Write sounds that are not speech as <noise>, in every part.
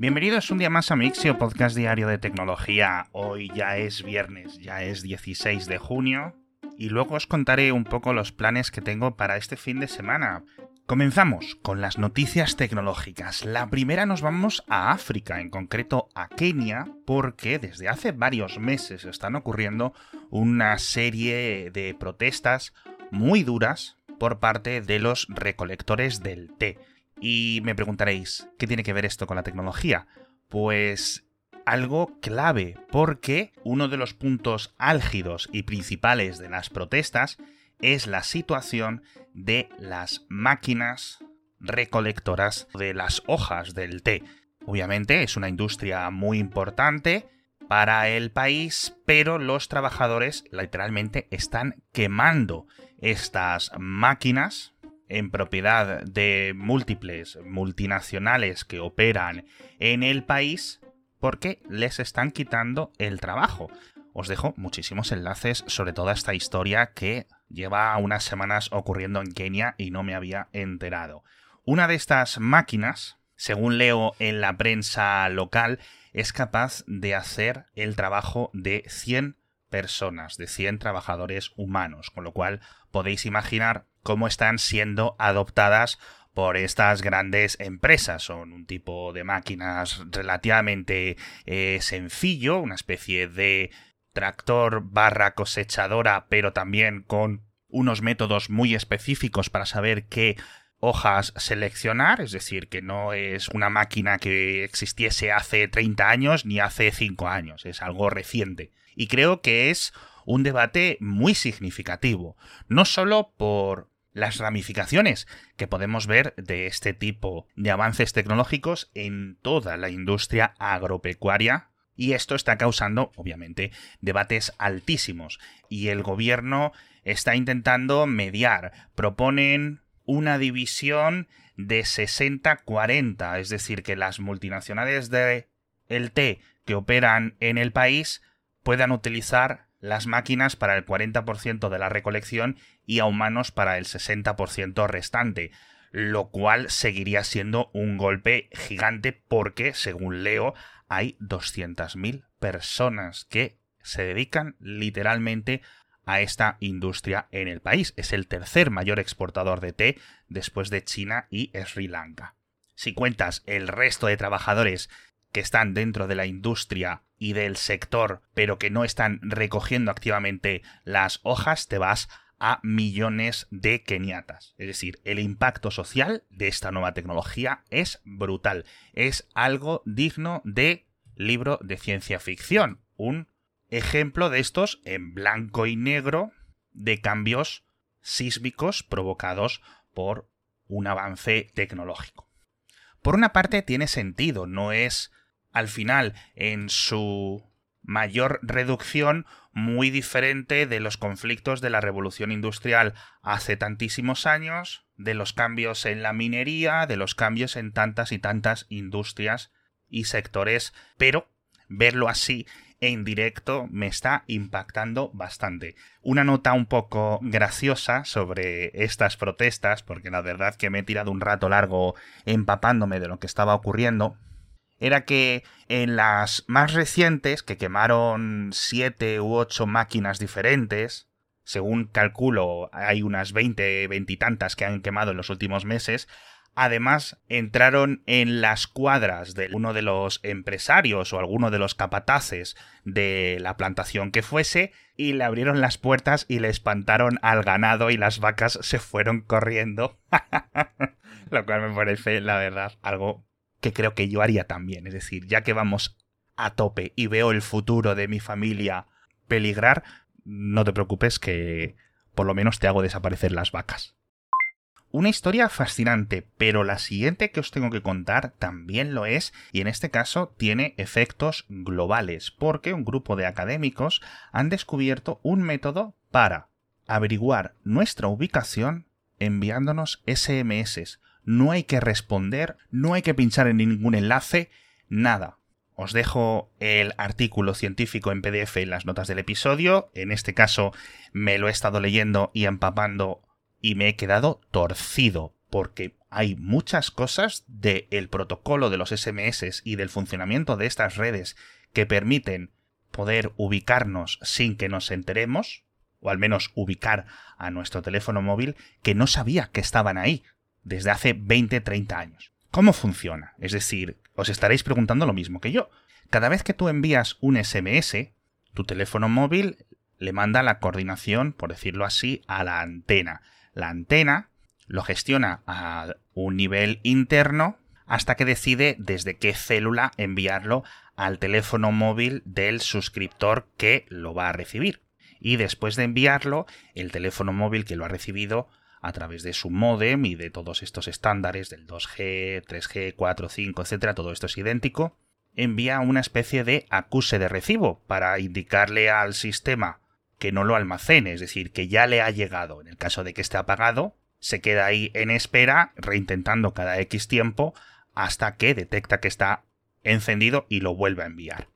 Bienvenidos un día más a Mixio, podcast diario de tecnología. Hoy ya es viernes, ya es 16 de junio, y luego os contaré un poco los planes que tengo para este fin de semana. Comenzamos con las noticias tecnológicas. La primera nos vamos a África, en concreto a Kenia, porque desde hace varios meses están ocurriendo una serie de protestas muy duras por parte de los recolectores del té. Y me preguntaréis, ¿qué tiene que ver esto con la tecnología? Pues algo clave, porque uno de los puntos álgidos y principales de las protestas es la situación de las máquinas recolectoras de las hojas del té. Obviamente es una industria muy importante para el país, pero los trabajadores literalmente están quemando estas máquinas en propiedad de múltiples multinacionales que operan en el país porque les están quitando el trabajo. Os dejo muchísimos enlaces sobre toda esta historia que lleva unas semanas ocurriendo en Kenia y no me había enterado. Una de estas máquinas, según leo en la prensa local, es capaz de hacer el trabajo de 100 personas, de 100 trabajadores humanos, con lo cual podéis imaginar cómo están siendo adoptadas por estas grandes empresas. Son un tipo de máquinas relativamente eh, sencillo, una especie de tractor barra cosechadora, pero también con unos métodos muy específicos para saber qué hojas seleccionar, es decir, que no es una máquina que existiese hace 30 años ni hace 5 años, es algo reciente. Y creo que es un debate muy significativo, no solo por las ramificaciones que podemos ver de este tipo de avances tecnológicos en toda la industria agropecuaria, y esto está causando, obviamente, debates altísimos. Y el gobierno está intentando mediar. Proponen una división de 60-40, es decir, que las multinacionales de el té que operan en el país puedan utilizar las máquinas para el 40% de la recolección y a humanos para el 60% restante, lo cual seguiría siendo un golpe gigante porque, según leo, hay 200.000 personas que se dedican literalmente a esta industria en el país. Es el tercer mayor exportador de té después de China y Sri Lanka. Si cuentas el resto de trabajadores que están dentro de la industria y del sector, pero que no están recogiendo activamente las hojas, te vas a millones de keniatas. Es decir, el impacto social de esta nueva tecnología es brutal. Es algo digno de libro de ciencia ficción. Un ejemplo de estos en blanco y negro de cambios sísmicos provocados por un avance tecnológico. Por una parte tiene sentido, no es al final en su mayor reducción muy diferente de los conflictos de la revolución industrial hace tantísimos años, de los cambios en la minería, de los cambios en tantas y tantas industrias y sectores, pero verlo así en directo me está impactando bastante. Una nota un poco graciosa sobre estas protestas, porque la verdad que me he tirado un rato largo empapándome de lo que estaba ocurriendo, era que en las más recientes, que quemaron siete u ocho máquinas diferentes, según calculo hay unas veinte, veintitantas que han quemado en los últimos meses, Además, entraron en las cuadras de uno de los empresarios o alguno de los capataces de la plantación que fuese y le abrieron las puertas y le espantaron al ganado y las vacas se fueron corriendo. <laughs> Lo cual me parece, la verdad, algo que creo que yo haría también. Es decir, ya que vamos a tope y veo el futuro de mi familia peligrar, no te preocupes que por lo menos te hago desaparecer las vacas. Una historia fascinante, pero la siguiente que os tengo que contar también lo es y en este caso tiene efectos globales, porque un grupo de académicos han descubierto un método para averiguar nuestra ubicación enviándonos SMS, no hay que responder, no hay que pinchar en ningún enlace, nada. Os dejo el artículo científico en PDF en las notas del episodio. En este caso me lo he estado leyendo y empapando y me he quedado torcido. porque hay muchas cosas del protocolo de los SMS y del funcionamiento de estas redes que permiten poder ubicarnos sin que nos enteremos, o al menos ubicar a nuestro teléfono móvil, que no sabía que estaban ahí desde hace 20, 30 años. ¿Cómo funciona? Es decir, os estaréis preguntando lo mismo que yo. Cada vez que tú envías un SMS, tu teléfono móvil le manda la coordinación, por decirlo así, a la antena. La antena lo gestiona a un nivel interno hasta que decide desde qué célula enviarlo al teléfono móvil del suscriptor que lo va a recibir. Y después de enviarlo, el teléfono móvil que lo ha recibido a través de su modem y de todos estos estándares del 2G, 3G, 4, 5, etcétera, todo esto es idéntico, envía una especie de acuse de recibo para indicarle al sistema que no lo almacene, es decir, que ya le ha llegado. En el caso de que esté apagado, se queda ahí en espera, reintentando cada X tiempo, hasta que detecta que está encendido y lo vuelve a enviar.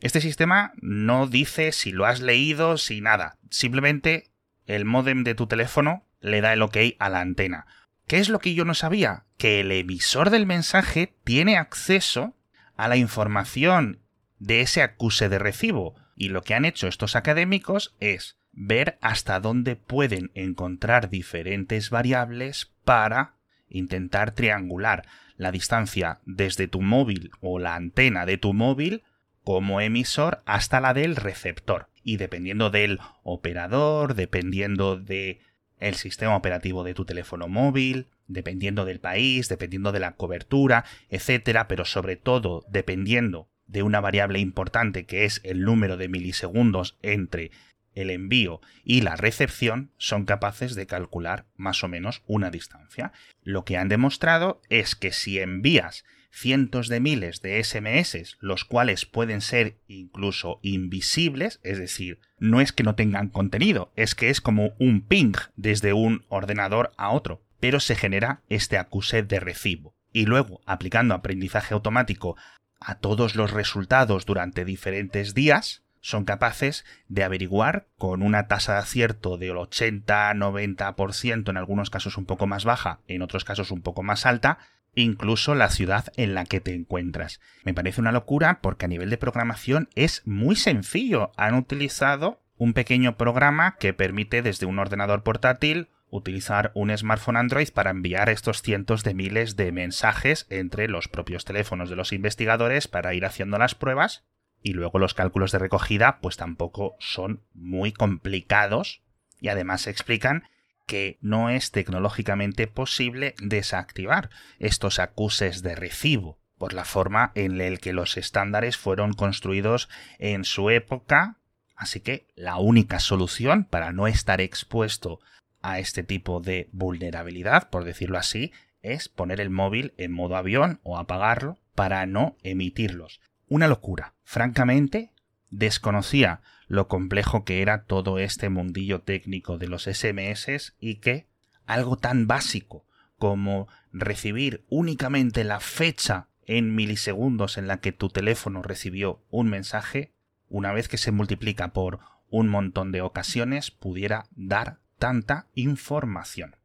Este sistema no dice si lo has leído, si nada. Simplemente el modem de tu teléfono le da el ok a la antena. ¿Qué es lo que yo no sabía? Que el emisor del mensaje tiene acceso a la información de ese acuse de recibo. Y lo que han hecho estos académicos es ver hasta dónde pueden encontrar diferentes variables para intentar triangular la distancia desde tu móvil o la antena de tu móvil como emisor hasta la del receptor. Y dependiendo del operador, dependiendo de el sistema operativo de tu teléfono móvil, dependiendo del país, dependiendo de la cobertura, etcétera, pero sobre todo dependiendo de una variable importante que es el número de milisegundos entre el envío y la recepción son capaces de calcular más o menos una distancia. Lo que han demostrado es que si envías cientos de miles de SMS, los cuales pueden ser incluso invisibles, es decir, no es que no tengan contenido, es que es como un ping desde un ordenador a otro, pero se genera este acuse de recibo. Y luego, aplicando aprendizaje automático a todos los resultados durante diferentes días, son capaces de averiguar con una tasa de acierto del 80-90%, en algunos casos un poco más baja, en otros casos un poco más alta, incluso la ciudad en la que te encuentras. Me parece una locura porque a nivel de programación es muy sencillo. Han utilizado un pequeño programa que permite desde un ordenador portátil utilizar un smartphone Android para enviar estos cientos de miles de mensajes entre los propios teléfonos de los investigadores para ir haciendo las pruebas y luego los cálculos de recogida pues tampoco son muy complicados y además explican que no es tecnológicamente posible desactivar estos acuses de recibo por la forma en la que los estándares fueron construidos en su época, así que la única solución para no estar expuesto a este tipo de vulnerabilidad, por decirlo así, es poner el móvil en modo avión o apagarlo para no emitirlos. Una locura. Francamente, desconocía lo complejo que era todo este mundillo técnico de los SMS y que algo tan básico como recibir únicamente la fecha en milisegundos en la que tu teléfono recibió un mensaje, una vez que se multiplica por un montón de ocasiones, pudiera dar tanta información.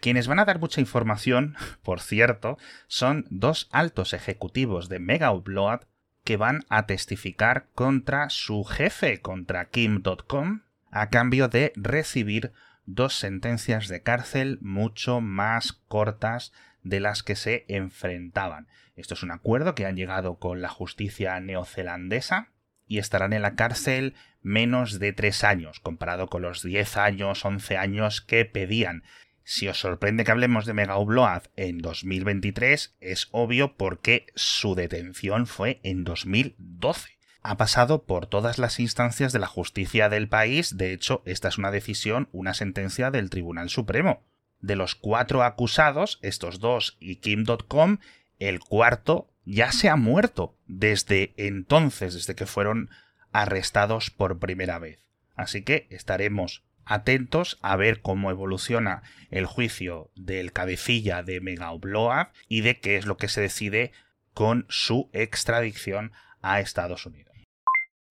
Quienes van a dar mucha información, <laughs> por cierto, son dos altos ejecutivos de Mega Upload que van a testificar contra su jefe, contra Kim.com, a cambio de recibir dos sentencias de cárcel mucho más cortas de las que se enfrentaban. Esto es un acuerdo que han llegado con la justicia neozelandesa y estarán en la cárcel menos de tres años, comparado con los diez años, once años que pedían. Si os sorprende que hablemos de Mega Upload en 2023, es obvio porque su detención fue en 2012. Ha pasado por todas las instancias de la justicia del país, de hecho, esta es una decisión, una sentencia del Tribunal Supremo. De los cuatro acusados, estos dos y Kim.com, el cuarto ya se ha muerto desde entonces, desde que fueron arrestados por primera vez. Así que estaremos atentos a ver cómo evoluciona el juicio del cabecilla de Mega Upload y de qué es lo que se decide con su extradición a Estados Unidos.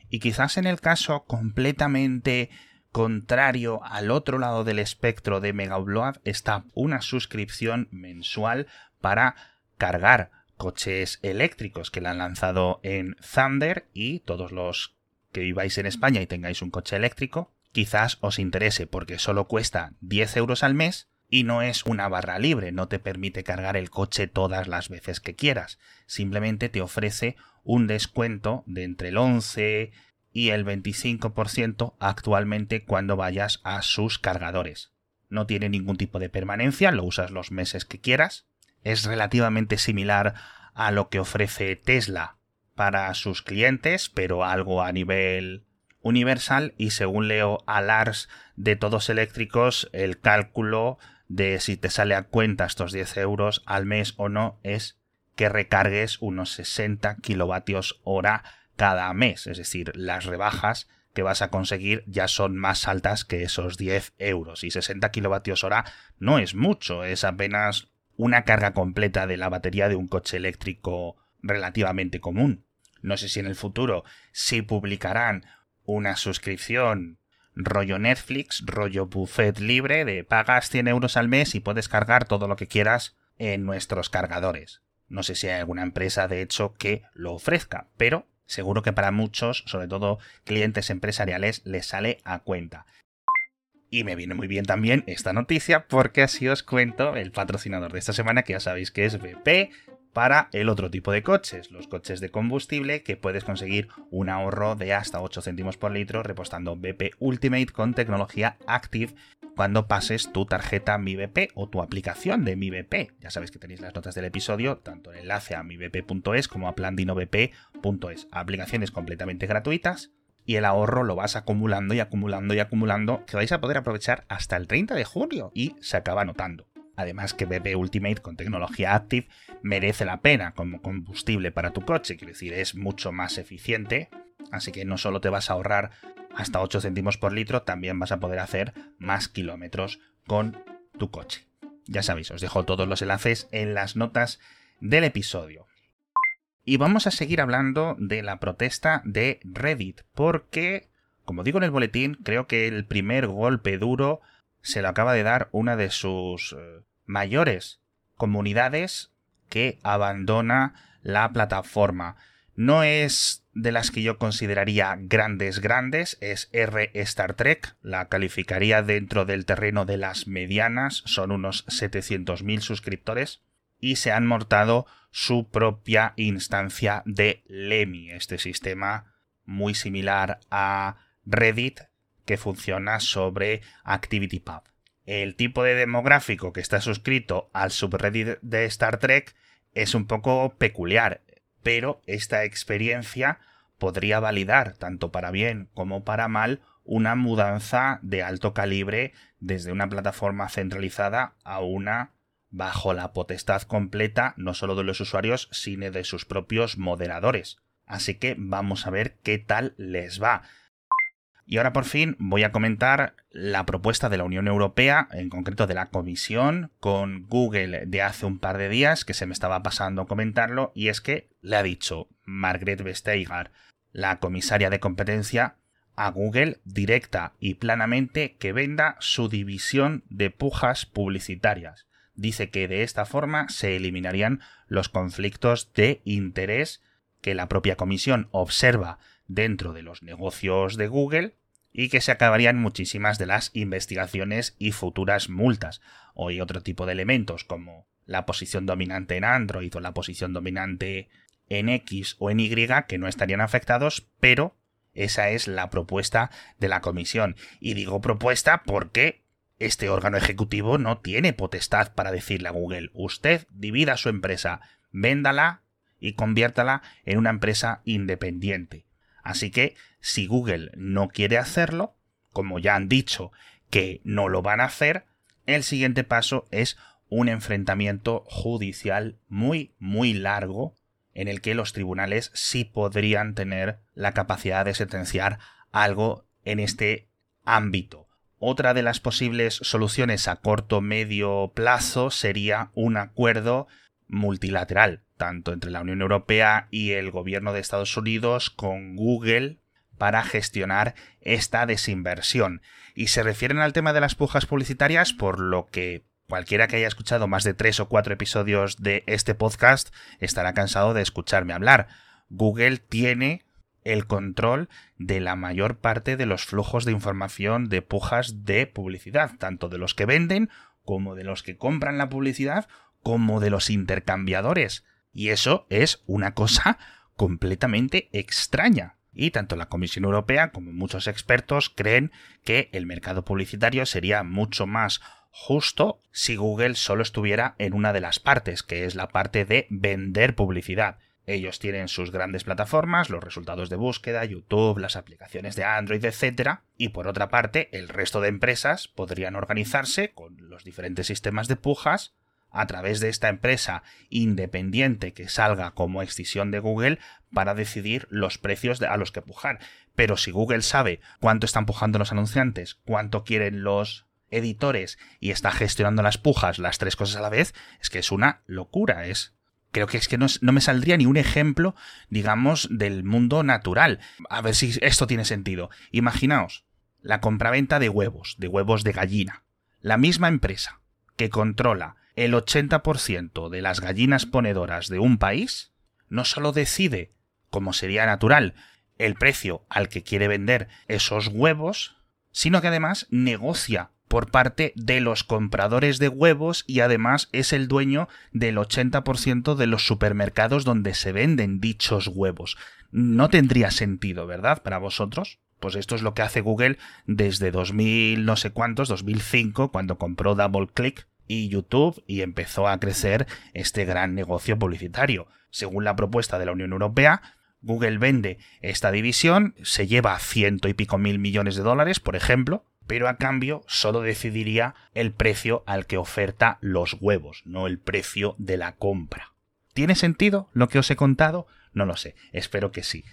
Y quizás en el caso completamente contrario, al otro lado del espectro de Megaupload está una suscripción mensual para cargar coches eléctricos que la han lanzado en Thunder y todos los que viváis en España y tengáis un coche eléctrico, quizás os interese porque solo cuesta 10 euros al mes y no es una barra libre, no te permite cargar el coche todas las veces que quieras, simplemente te ofrece un descuento de entre el 11 y el 25% actualmente cuando vayas a sus cargadores. No tiene ningún tipo de permanencia, lo usas los meses que quieras. Es relativamente similar a lo que ofrece Tesla para sus clientes, pero algo a nivel universal y según leo a Lars de Todos Eléctricos, el cálculo de si te sale a cuenta estos 10 euros al mes o no es que recargues unos 60 kilovatios hora cada mes, es decir, las rebajas que vas a conseguir ya son más altas que esos 10 euros y 60 kilovatios hora no es mucho, es apenas una carga completa de la batería de un coche eléctrico relativamente común. No sé si en el futuro si publicarán una suscripción rollo Netflix, rollo buffet libre de pagas 100 euros al mes y puedes cargar todo lo que quieras en nuestros cargadores. No sé si hay alguna empresa de hecho que lo ofrezca, pero seguro que para muchos, sobre todo clientes empresariales, les sale a cuenta. Y me viene muy bien también esta noticia porque así os cuento el patrocinador de esta semana que ya sabéis que es BP para el otro tipo de coches, los coches de combustible que puedes conseguir un ahorro de hasta 8 céntimos por litro repostando BP Ultimate con tecnología Active cuando pases tu tarjeta Mi BP o tu aplicación de Mi BP. Ya sabéis que tenéis las notas del episodio, tanto el enlace a mibp.es como a plandinobp.es. Aplicaciones completamente gratuitas y el ahorro lo vas acumulando y acumulando y acumulando que vais a poder aprovechar hasta el 30 de junio y se acaba notando. Además que BP Ultimate con tecnología Active merece la pena como combustible para tu coche, quiero decir, es mucho más eficiente, así que no solo te vas a ahorrar hasta 8 céntimos por litro, también vas a poder hacer más kilómetros con tu coche. Ya sabéis, os dejo todos los enlaces en las notas del episodio. Y vamos a seguir hablando de la protesta de Reddit, porque, como digo en el boletín, creo que el primer golpe duro se lo acaba de dar una de sus eh, mayores comunidades que abandona la plataforma. No es de las que yo consideraría grandes grandes, es R Star Trek, la calificaría dentro del terreno de las medianas, son unos 700.000 suscriptores, y se han mortado su propia instancia de Lemmy, este sistema muy similar a Reddit que funciona sobre ActivityPub. El tipo de demográfico que está suscrito al subreddit de Star Trek es un poco peculiar, pero esta experiencia podría validar, tanto para bien como para mal, una mudanza de alto calibre desde una plataforma centralizada a una bajo la potestad completa no solo de los usuarios, sino de sus propios moderadores. Así que vamos a ver qué tal les va. Y ahora por fin voy a comentar la propuesta de la Unión Europea, en concreto de la Comisión, con Google de hace un par de días, que se me estaba pasando comentarlo, y es que le ha dicho Margrethe Vestager, la comisaria de competencia, a Google directa y planamente que venda su división de pujas publicitarias. Dice que de esta forma se eliminarían los conflictos de interés que la propia comisión observa dentro de los negocios de Google y que se acabarían muchísimas de las investigaciones y futuras multas. O otro tipo de elementos como la posición dominante en Android o la posición dominante en X o en Y que no estarían afectados, pero esa es la propuesta de la comisión. Y digo propuesta porque este órgano ejecutivo no tiene potestad para decirle a Google, usted divida su empresa, véndala y conviértala en una empresa independiente. Así que si Google no quiere hacerlo, como ya han dicho que no lo van a hacer, el siguiente paso es un enfrentamiento judicial muy, muy largo en el que los tribunales sí podrían tener la capacidad de sentenciar algo en este ámbito. Otra de las posibles soluciones a corto medio plazo sería un acuerdo multilateral, tanto entre la Unión Europea y el gobierno de Estados Unidos con Google para gestionar esta desinversión. Y se refieren al tema de las pujas publicitarias, por lo que cualquiera que haya escuchado más de tres o cuatro episodios de este podcast estará cansado de escucharme hablar. Google tiene el control de la mayor parte de los flujos de información de pujas de publicidad, tanto de los que venden como de los que compran la publicidad, como de los intercambiadores. Y eso es una cosa completamente extraña. Y tanto la Comisión Europea como muchos expertos creen que el mercado publicitario sería mucho más justo si Google solo estuviera en una de las partes, que es la parte de vender publicidad. Ellos tienen sus grandes plataformas, los resultados de búsqueda, YouTube, las aplicaciones de Android, etc. Y por otra parte, el resto de empresas podrían organizarse con los diferentes sistemas de pujas a través de esta empresa independiente que salga como excisión de Google para decidir los precios a los que pujar. Pero si Google sabe cuánto están pujando los anunciantes, cuánto quieren los editores y está gestionando las pujas, las tres cosas a la vez, es que es una locura, es creo que es que no, no, me saldría ni un ejemplo, digamos, del mundo natural. A ver si esto tiene sentido. Imaginaos la compraventa de huevos, de huevos de gallina. La misma empresa que controla el 80% de las gallinas ponedoras de un país, no solo decide, como sería natural, el precio al que quiere vender esos huevos, sino que además negocia por parte de los compradores de huevos y además es el dueño del 80% de los supermercados donde se venden dichos huevos. No tendría sentido, ¿verdad? Para vosotros. Pues esto es lo que hace Google desde 2000 no sé cuántos, 2005, cuando compró DoubleClick y YouTube y empezó a crecer este gran negocio publicitario. Según la propuesta de la Unión Europea, Google vende esta división, se lleva ciento y pico mil millones de dólares, por ejemplo, pero a cambio solo decidiría el precio al que oferta los huevos, no el precio de la compra. ¿Tiene sentido lo que os he contado? No lo sé, espero que sí.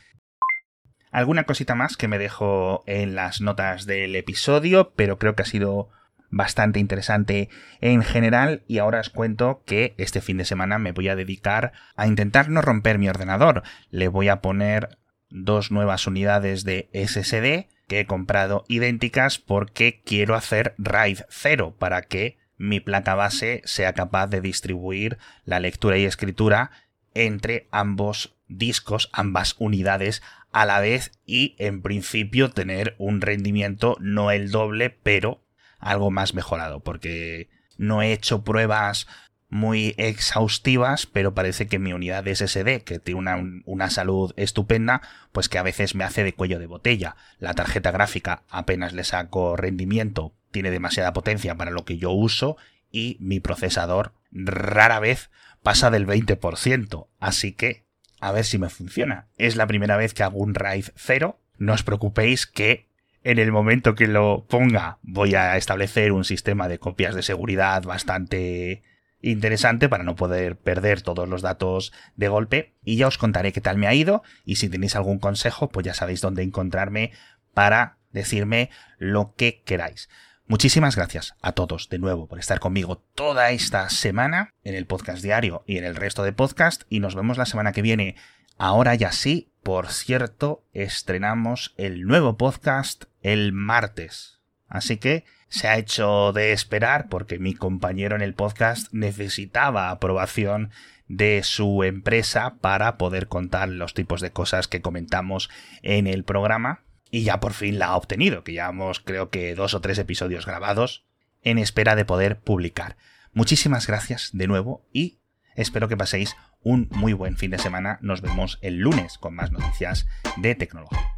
Alguna cosita más que me dejo en las notas del episodio, pero creo que ha sido bastante interesante en general y ahora os cuento que este fin de semana me voy a dedicar a intentar no romper mi ordenador. Le voy a poner dos nuevas unidades de SSD que he comprado idénticas porque quiero hacer RAID 0 para que mi placa base sea capaz de distribuir la lectura y escritura entre ambos discos, ambas unidades a la vez y en principio tener un rendimiento no el doble, pero algo más mejorado, porque no he hecho pruebas muy exhaustivas, pero parece que mi unidad de SSD, que tiene una, una, salud estupenda, pues que a veces me hace de cuello de botella. La tarjeta gráfica apenas le saco rendimiento, tiene demasiada potencia para lo que yo uso y mi procesador rara vez pasa del 20%. Así que, a ver si me funciona. Es la primera vez que hago un RAID 0. No os preocupéis que en el momento que lo ponga voy a establecer un sistema de copias de seguridad bastante interesante para no poder perder todos los datos de golpe y ya os contaré qué tal me ha ido y si tenéis algún consejo pues ya sabéis dónde encontrarme para decirme lo que queráis. Muchísimas gracias a todos de nuevo por estar conmigo toda esta semana en el podcast diario y en el resto de podcast y nos vemos la semana que viene. Ahora ya sí, por cierto, estrenamos el nuevo podcast el martes. Así que se ha hecho de esperar porque mi compañero en el podcast necesitaba aprobación de su empresa para poder contar los tipos de cosas que comentamos en el programa y ya por fin la ha obtenido, que llevamos creo que dos o tres episodios grabados en espera de poder publicar. Muchísimas gracias de nuevo y espero que paséis un muy buen fin de semana. Nos vemos el lunes con más noticias de tecnología.